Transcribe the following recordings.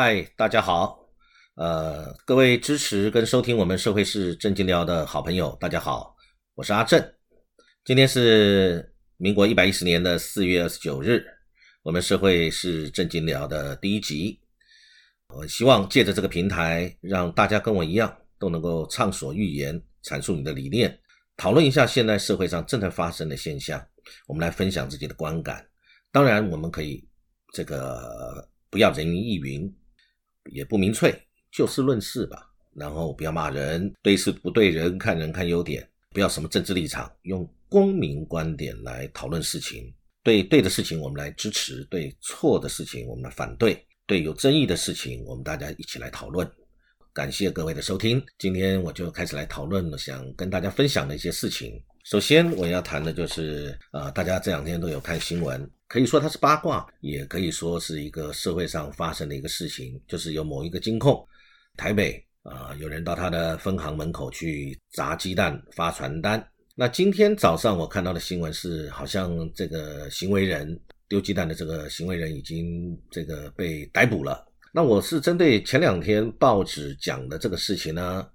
嗨，大家好，呃，各位支持跟收听我们社会是正经聊的好朋友，大家好，我是阿正。今天是民国一百一十年的四月二十九日，我们社会是正经聊的第一集。我希望借着这个平台，让大家跟我一样，都能够畅所欲言，阐述你的理念，讨论一下现在社会上正在发生的现象，我们来分享自己的观感。当然，我们可以这个不要人云亦云。也不明粹，就事论事吧。然后不要骂人，对事不对人，看人看优点，不要什么政治立场，用公民观点来讨论事情。对对的事情我们来支持，对错的事情我们来反对，对有争议的事情我们大家一起来讨论。感谢各位的收听，今天我就开始来讨论，想跟大家分享的一些事情。首先我要谈的就是，呃，大家这两天都有看新闻。可以说它是八卦，也可以说是一个社会上发生的一个事情，就是有某一个金控，台北啊，有人到他的分行门口去砸鸡蛋、发传单。那今天早上我看到的新闻是，好像这个行为人丢鸡蛋的这个行为人已经这个被逮捕了。那我是针对前两天报纸讲的这个事情呢，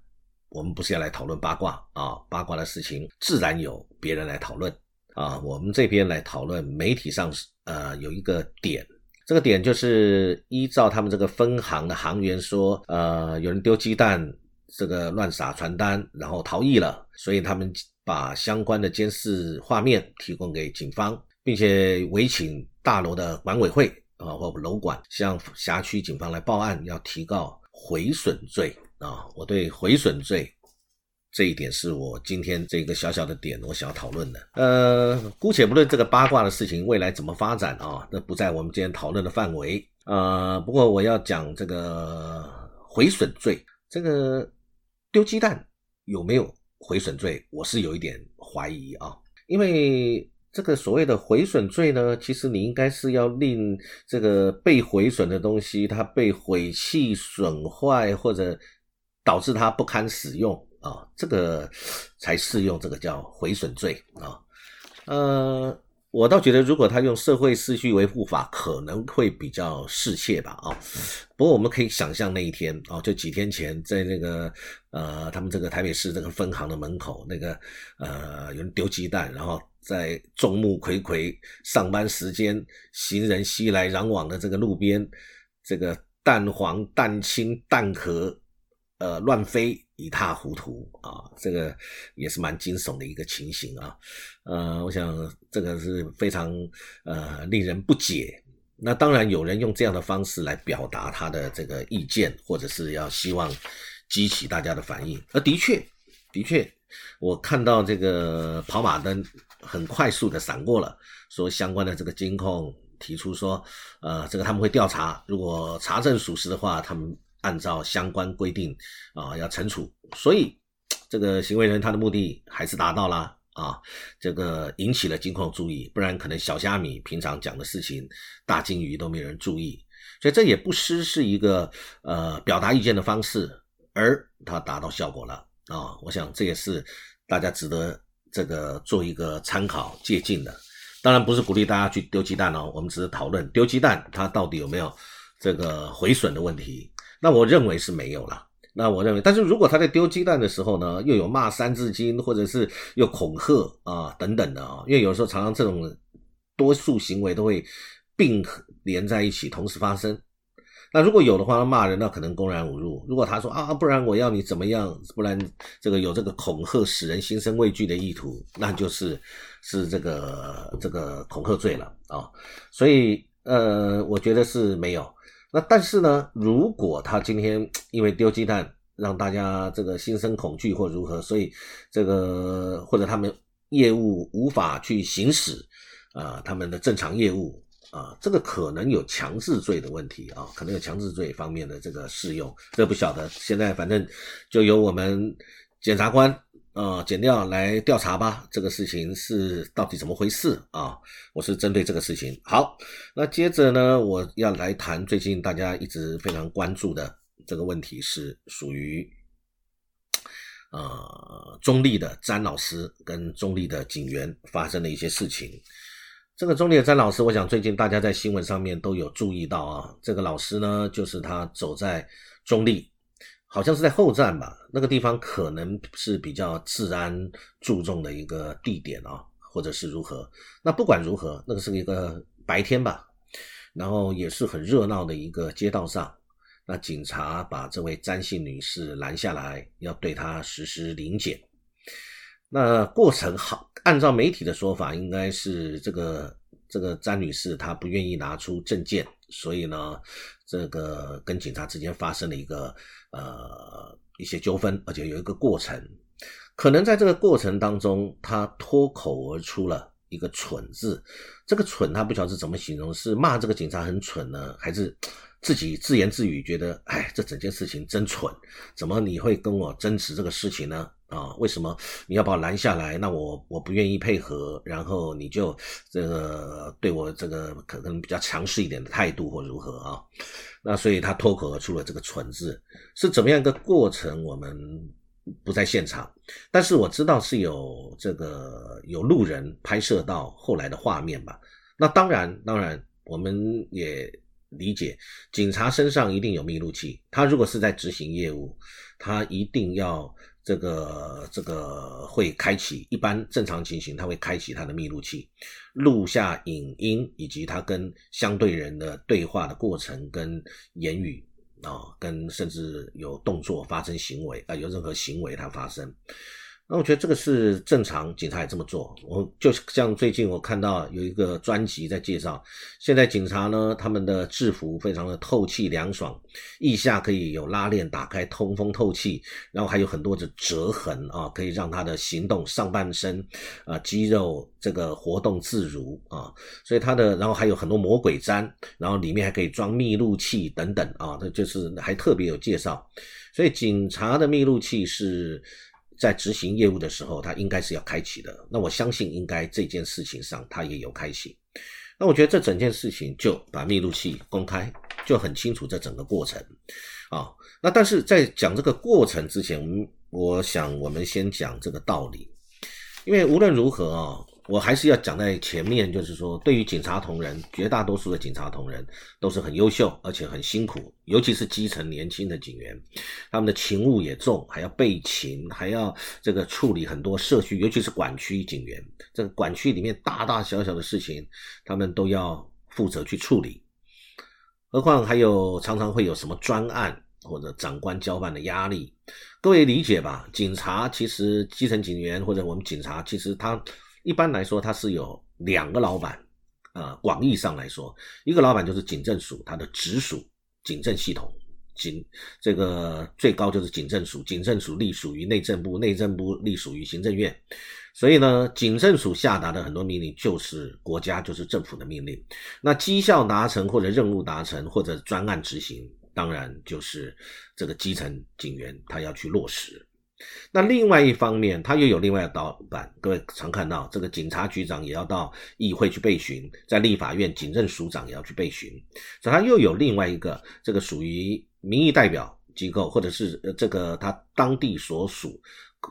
我们不是要来讨论八卦啊，八卦的事情自然有别人来讨论。啊，我们这边来讨论媒体上呃有一个点，这个点就是依照他们这个分行的行员说，呃，有人丢鸡蛋，这个乱撒传单，然后逃逸了，所以他们把相关的监视画面提供给警方，并且委请大楼的管委会啊或楼管向辖区警方来报案，要提告毁损罪啊，我对毁损罪。这一点是我今天这个小小的点，我想要讨论的。呃，姑且不论这个八卦的事情未来怎么发展啊，那不在我们今天讨论的范围。呃，不过我要讲这个毁损罪，这个丢鸡蛋有没有毁损罪？我是有一点怀疑啊，因为这个所谓的毁损罪呢，其实你应该是要令这个被毁损的东西它被毁弃、损坏或者导致它不堪使用。啊，这个才适用，这个叫毁损罪啊。呃，我倒觉得，如果他用社会秩序维护法，可能会比较适切吧。啊，不过我们可以想象那一天啊，就几天前，在那个呃，他们这个台北市这个分行的门口，那个呃，有人丢鸡蛋，然后在众目睽睽上班时间，行人熙来攘往的这个路边，这个蛋黄、蛋清、蛋壳。呃，乱飞一塌糊涂啊！这个也是蛮惊悚的一个情形啊。呃，我想这个是非常呃令人不解。那当然有人用这样的方式来表达他的这个意见，或者是要希望激起大家的反应。而的确，的确，我看到这个跑马灯很快速的闪过了，说相关的这个监控提出说，呃，这个他们会调查，如果查证属实的话，他们。按照相关规定啊，要惩处，所以这个行为人他的目的还是达到了啊，这个引起了金矿注意，不然可能小虾米平常讲的事情，大金鱼都没人注意，所以这也不失是一个呃表达意见的方式，而它达到效果了啊，我想这也是大家值得这个做一个参考借鉴的，当然不是鼓励大家去丢鸡蛋哦，我们只是讨论丢鸡蛋它到底有没有这个毁损的问题。那我认为是没有了。那我认为，但是如果他在丢鸡蛋的时候呢，又有骂三字经，或者是又恐吓啊等等的啊，因为有时候常常这种多数行为都会并连在一起，同时发生。那如果有的话，骂人那可能公然侮辱。如果他说啊，不然我要你怎么样，不然这个有这个恐吓使人心生畏惧的意图，那就是是这个这个恐吓罪了啊。所以呃，我觉得是没有。那但是呢，如果他今天因为丢鸡蛋让大家这个心生恐惧或如何，所以这个或者他们业务无法去行使啊，他们的正常业务啊，这个可能有强制罪的问题啊，可能有强制罪方面的这个适用，这不晓得。现在反正就由我们检察官。呃，剪掉来调查吧，这个事情是到底怎么回事啊？我是针对这个事情。好，那接着呢，我要来谈最近大家一直非常关注的这个问题，是属于呃中立的詹老师跟中立的警员发生的一些事情。这个中立的詹老师，我想最近大家在新闻上面都有注意到啊。这个老师呢，就是他走在中立，好像是在后站吧，那个地方可能是比较治安注重的一个地点啊，或者是如何。那不管如何，那个是一个白天吧，然后也是很热闹的一个街道上，那警察把这位詹姓女士拦下来，要对她实施临检。那过程好，按照媒体的说法，应该是这个这个詹女士她不愿意拿出证件，所以呢，这个跟警察之间发生了一个呃一些纠纷，而且有一个过程，可能在这个过程当中，她脱口而出了一个“蠢”字，这个“蠢”她不晓得是怎么形容，是骂这个警察很蠢呢，还是？自己自言自语，觉得哎，这整件事情真蠢，怎么你会跟我争执这个事情呢？啊，为什么你要把我拦下来？那我我不愿意配合，然后你就这个对我这个可能比较强势一点的态度或如何啊？那所以他脱口而出了这个“蠢”字，是怎么样一个过程？我们不在现场，但是我知道是有这个有路人拍摄到后来的画面吧？那当然，当然我们也。理解，警察身上一定有密录器。他如果是在执行业务，他一定要这个这个会开启。一般正常情形，它会开启它的密录器，录下影音以及它跟相对人的对话的过程跟言语啊，跟甚至有动作发生行为啊，有任何行为它发生。那我觉得这个是正常，警察也这么做。我就像最近我看到有一个专辑在介绍，现在警察呢，他们的制服非常的透气凉爽，腋下可以有拉链打开通风透气，然后还有很多的折痕啊，可以让他的行动上半身啊肌肉这个活动自如啊，所以他的然后还有很多魔鬼毡，然后里面还可以装密录器等等啊，这就是还特别有介绍，所以警察的密录器是。在执行业务的时候，他应该是要开启的。那我相信，应该这件事情上他也有开启。那我觉得这整件事情就把密录器公开，就很清楚这整个过程啊。那但是在讲这个过程之前，我想我们先讲这个道理，因为无论如何啊。我还是要讲在前面，就是说，对于警察同仁，绝大多数的警察同仁都是很优秀，而且很辛苦，尤其是基层年轻的警员，他们的勤务也重，还要备勤，还要这个处理很多社区，尤其是管区警员，这个管区里面大大小小的事情，他们都要负责去处理。何况还有常常会有什么专案或者长官交办的压力，各位理解吧？警察其实基层警员或者我们警察，其实他。一般来说，它是有两个老板，呃，广义上来说，一个老板就是警政署，它的直属警政系统，警这个最高就是警政署，警政署隶属于内政部，内政部隶属于行政院，所以呢，警政署下达的很多命令就是国家就是政府的命令，那绩效达成或者任务达成或者专案执行，当然就是这个基层警员他要去落实。那另外一方面，他又有另外的导板。各位常看到，这个警察局长也要到议会去备询，在立法院警政署长也要去备询，所以他又有另外一个这个属于民意代表机构，或者是这个他当地所属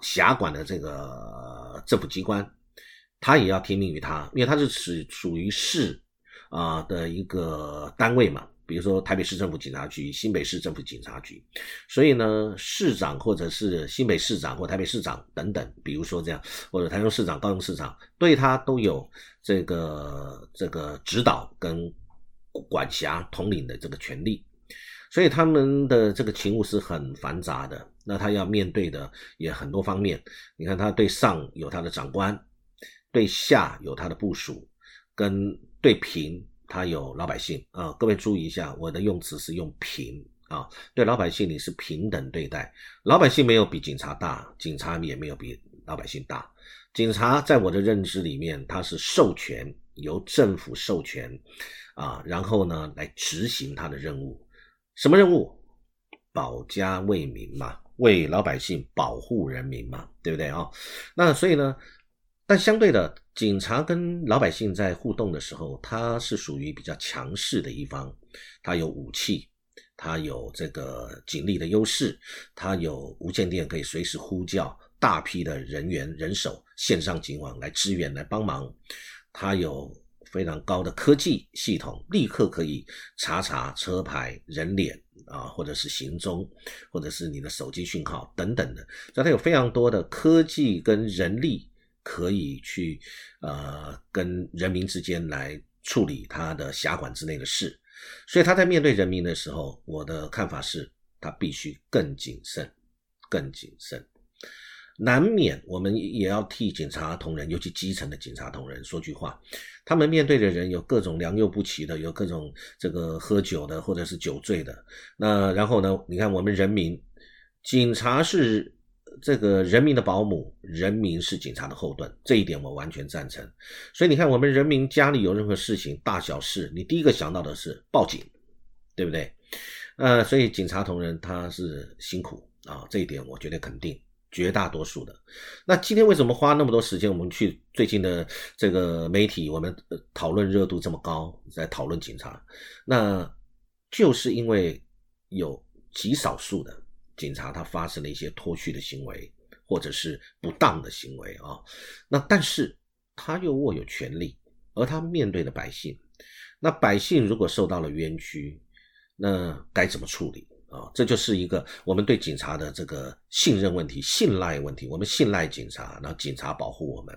辖管的这个政府机关，他也要听命于他，因为他是属属于市啊的一个单位嘛。比如说台北市政府警察局、新北市政府警察局，所以呢，市长或者是新北市长或台北市长等等，比如说这样，或者台中市长、高雄市长，对他都有这个这个指导跟管辖统领的这个权利，所以他们的这个勤务是很繁杂的。那他要面对的也很多方面，你看他对上有他的长官，对下有他的部署，跟对平。他有老百姓啊，各位注意一下，我的用词是用平啊，对老百姓你是平等对待，老百姓没有比警察大，警察也没有比老百姓大。警察在我的认知里面，他是授权由政府授权啊，然后呢来执行他的任务，什么任务？保家卫民嘛，为老百姓保护人民嘛，对不对啊？那所以呢？但相对的，警察跟老百姓在互动的时候，他是属于比较强势的一方，他有武器，他有这个警力的优势，他有无线电可以随时呼叫大批的人员人手线上警网来支援来帮忙，他有非常高的科技系统，立刻可以查查车牌、人脸啊，或者是行踪，或者是你的手机讯号等等的。所以它有非常多的科技跟人力可以去呃跟人民之间来处理他的辖管之内的事。所以他在面对人民的时候，我的看法是，他必须更谨慎，更谨慎。难免我们也要替警察同仁，尤其基层的警察同仁说句话。他们面对的人有各种良莠不齐的，有各种这个喝酒的，或者是酒醉的。那然后呢？你看我们人民，警察是这个人民的保姆，人民是警察的后盾，这一点我完全赞成。所以你看，我们人民家里有任何事情，大小事，你第一个想到的是报警，对不对？呃，所以警察同仁他是辛苦啊，这一点我绝对肯定。绝大多数的，那今天为什么花那么多时间？我们去最近的这个媒体，我们讨论热度这么高，在讨论警察，那就是因为有极少数的警察他发生了一些脱序的行为，或者是不当的行为啊。那但是他又握有权力，而他面对的百姓，那百姓如果受到了冤屈，那该怎么处理？啊，这就是一个我们对警察的这个信任问题、信赖问题。我们信赖警察，那警察保护我们。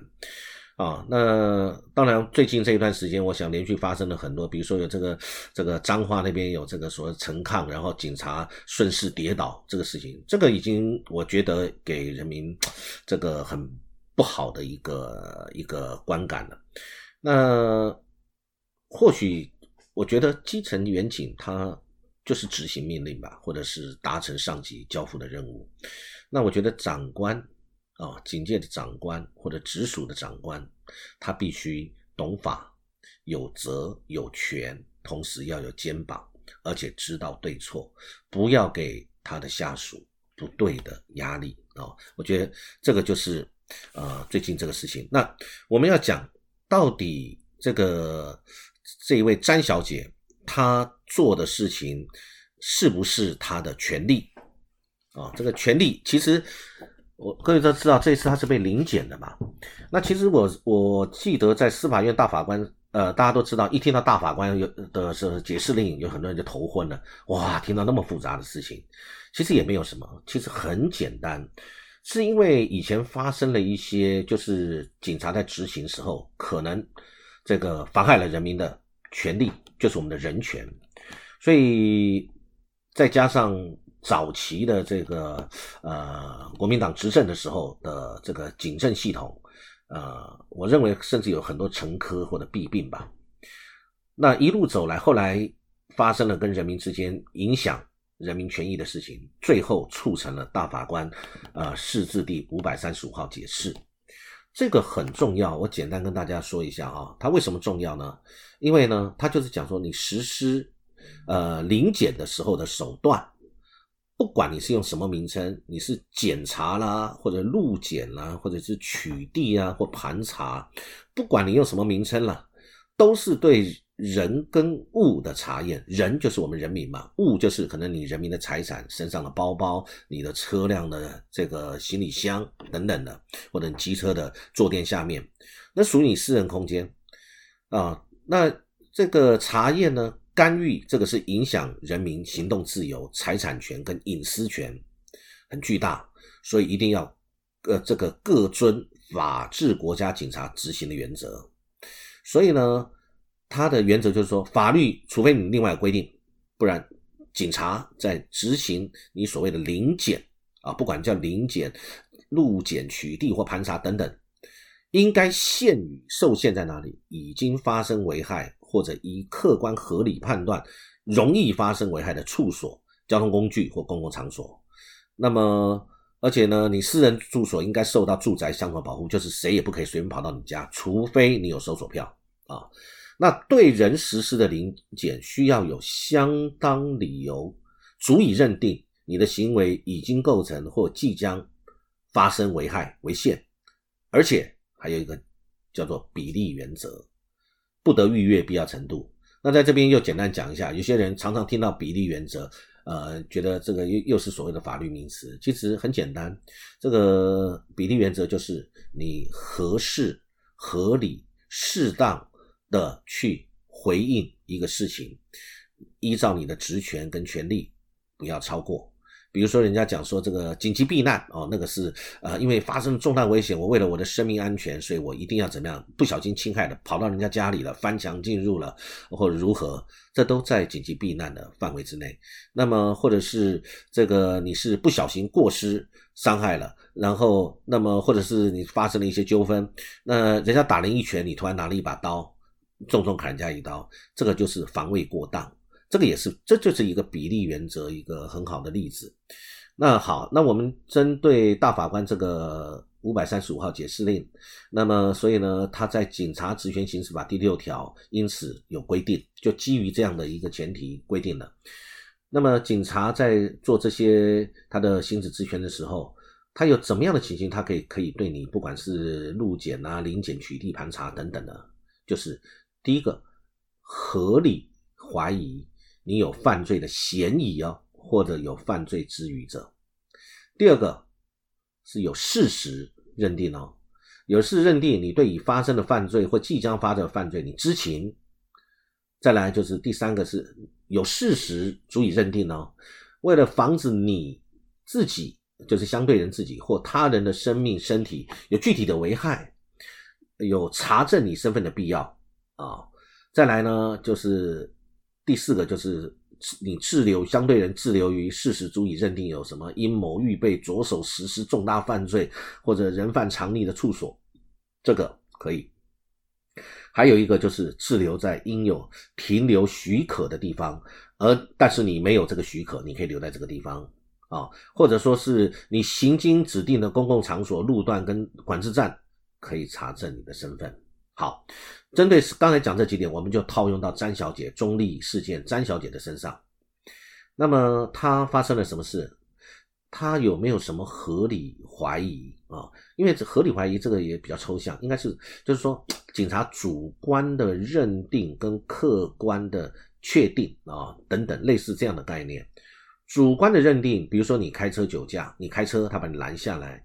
啊，那当然，最近这一段时间，我想连续发生了很多，比如说有这个这个彰化那边有这个所谓陈抗，然后警察顺势跌倒这个事情，这个已经我觉得给人民这个很不好的一个一个观感了。那或许我觉得基层员警他。就是执行命令吧，或者是达成上级交付的任务。那我觉得长官啊，警界的长官或者直属的长官，他必须懂法、有责有权，同时要有肩膀，而且知道对错，不要给他的下属不对的压力啊。我觉得这个就是呃最近这个事情。那我们要讲到底这个这一位詹小姐。她做的事情是不是她的权利啊？这个权利其实我各位都知道，这次他是被临检的嘛。那其实我我记得在司法院大法官，呃，大家都知道，一听到大法官有的是解释令，有很多人就头昏了。哇，听到那么复杂的事情，其实也没有什么，其实很简单，是因为以前发生了一些，就是警察在执行时候可能这个妨害了人民的权利。就是我们的人权，所以再加上早期的这个呃国民党执政的时候的这个警政系统，呃，我认为甚至有很多沉疴或者弊病吧。那一路走来，后来发生了跟人民之间影响人民权益的事情，最后促成了大法官呃释字第五百三十五号解释。这个很重要，我简单跟大家说一下啊，它为什么重要呢？因为呢，它就是讲说你实施呃临检的时候的手段，不管你是用什么名称，你是检查啦，或者路检啦，或者是取缔啊，或盘查，不管你用什么名称了，都是对。人跟物的查验，人就是我们人民嘛，物就是可能你人民的财产，身上的包包、你的车辆的这个行李箱等等的，或者机车的坐垫下面，那属于你私人空间啊。那这个查验呢，干预这个是影响人民行动自由、财产权跟隐私权很巨大，所以一定要呃这个各遵法治国家警察执行的原则。所以呢。他的原则就是说，法律除非你另外规定，不然警察在执行你所谓的临检啊，不管叫临检、路检、取缔或盘查等等，应该限于受限在哪里，已经发生危害或者依客观合理判断容易发生危害的处所、交通工具或公共场所。那么，而且呢，你私人住所应该受到住宅相关保护，就是谁也不可以随便跑到你家，除非你有搜索票啊。那对人实施的临检需要有相当理由，足以认定你的行为已经构成或即将发生危害为限，而且还有一个叫做比例原则，不得逾越必要程度。那在这边又简单讲一下，有些人常常听到比例原则，呃，觉得这个又又是所谓的法律名词，其实很简单，这个比例原则就是你合适、合理、适当。的去回应一个事情，依照你的职权跟权利，不要超过。比如说，人家讲说这个紧急避难哦，那个是呃，因为发生重大危险，我为了我的生命安全，所以我一定要怎么样？不小心侵害了，跑到人家家里了，翻墙进入了，或者如何？这都在紧急避难的范围之内。那么，或者是这个你是不小心过失伤害了，然后那么或者是你发生了一些纠纷，那人家打人一拳，你突然拿了一把刀，重重砍人家一刀，这个就是防卫过当。这个也是，这就是一个比例原则，一个很好的例子。那好，那我们针对大法官这个五百三十五号解释令，那么所以呢，他在《警察职权行使法》第六条，因此有规定，就基于这样的一个前提规定了。那么警察在做这些他的行使职权的时候，他有怎么样的情形，他可以可以对你，不管是路检啊、临检、取缔、盘查等等的，就是第一个合理怀疑。你有犯罪的嫌疑哦，或者有犯罪之余者。第二个是有事实认定哦，有事认定你对已发生的犯罪或即将发生的犯罪你知情。再来就是第三个是有事实足以认定哦，为了防止你自己就是相对人自己或他人的生命身体有具体的危害，有查证你身份的必要啊。再来呢就是。第四个就是你滞留相对人滞留于事实足以认定有什么阴谋预备着手实施重大犯罪或者人犯藏匿的处所，这个可以。还有一个就是滞留在应有停留许可的地方，而但是你没有这个许可，你可以留在这个地方啊，或者说是你行经指定的公共场所路段跟管制站，可以查证你的身份。好，针对刚才讲这几点，我们就套用到詹小姐中立事件詹小姐的身上。那么她发生了什么事？她有没有什么合理怀疑啊？因为这合理怀疑这个也比较抽象，应该是就是说警察主观的认定跟客观的确定啊等等类似这样的概念。主观的认定，比如说你开车酒驾，你开车他把你拦下来。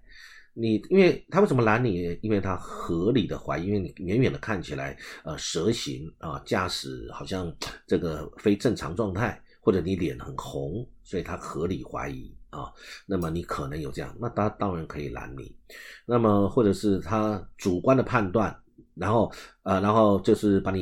你因为他为什么拦你？因为他合理的怀疑，因为你远远的看起来，呃，蛇形啊，驾驶好像这个非正常状态，或者你脸很红，所以他合理怀疑啊。那么你可能有这样，那他当然可以拦你。那么或者是他主观的判断，然后呃，然后就是把你。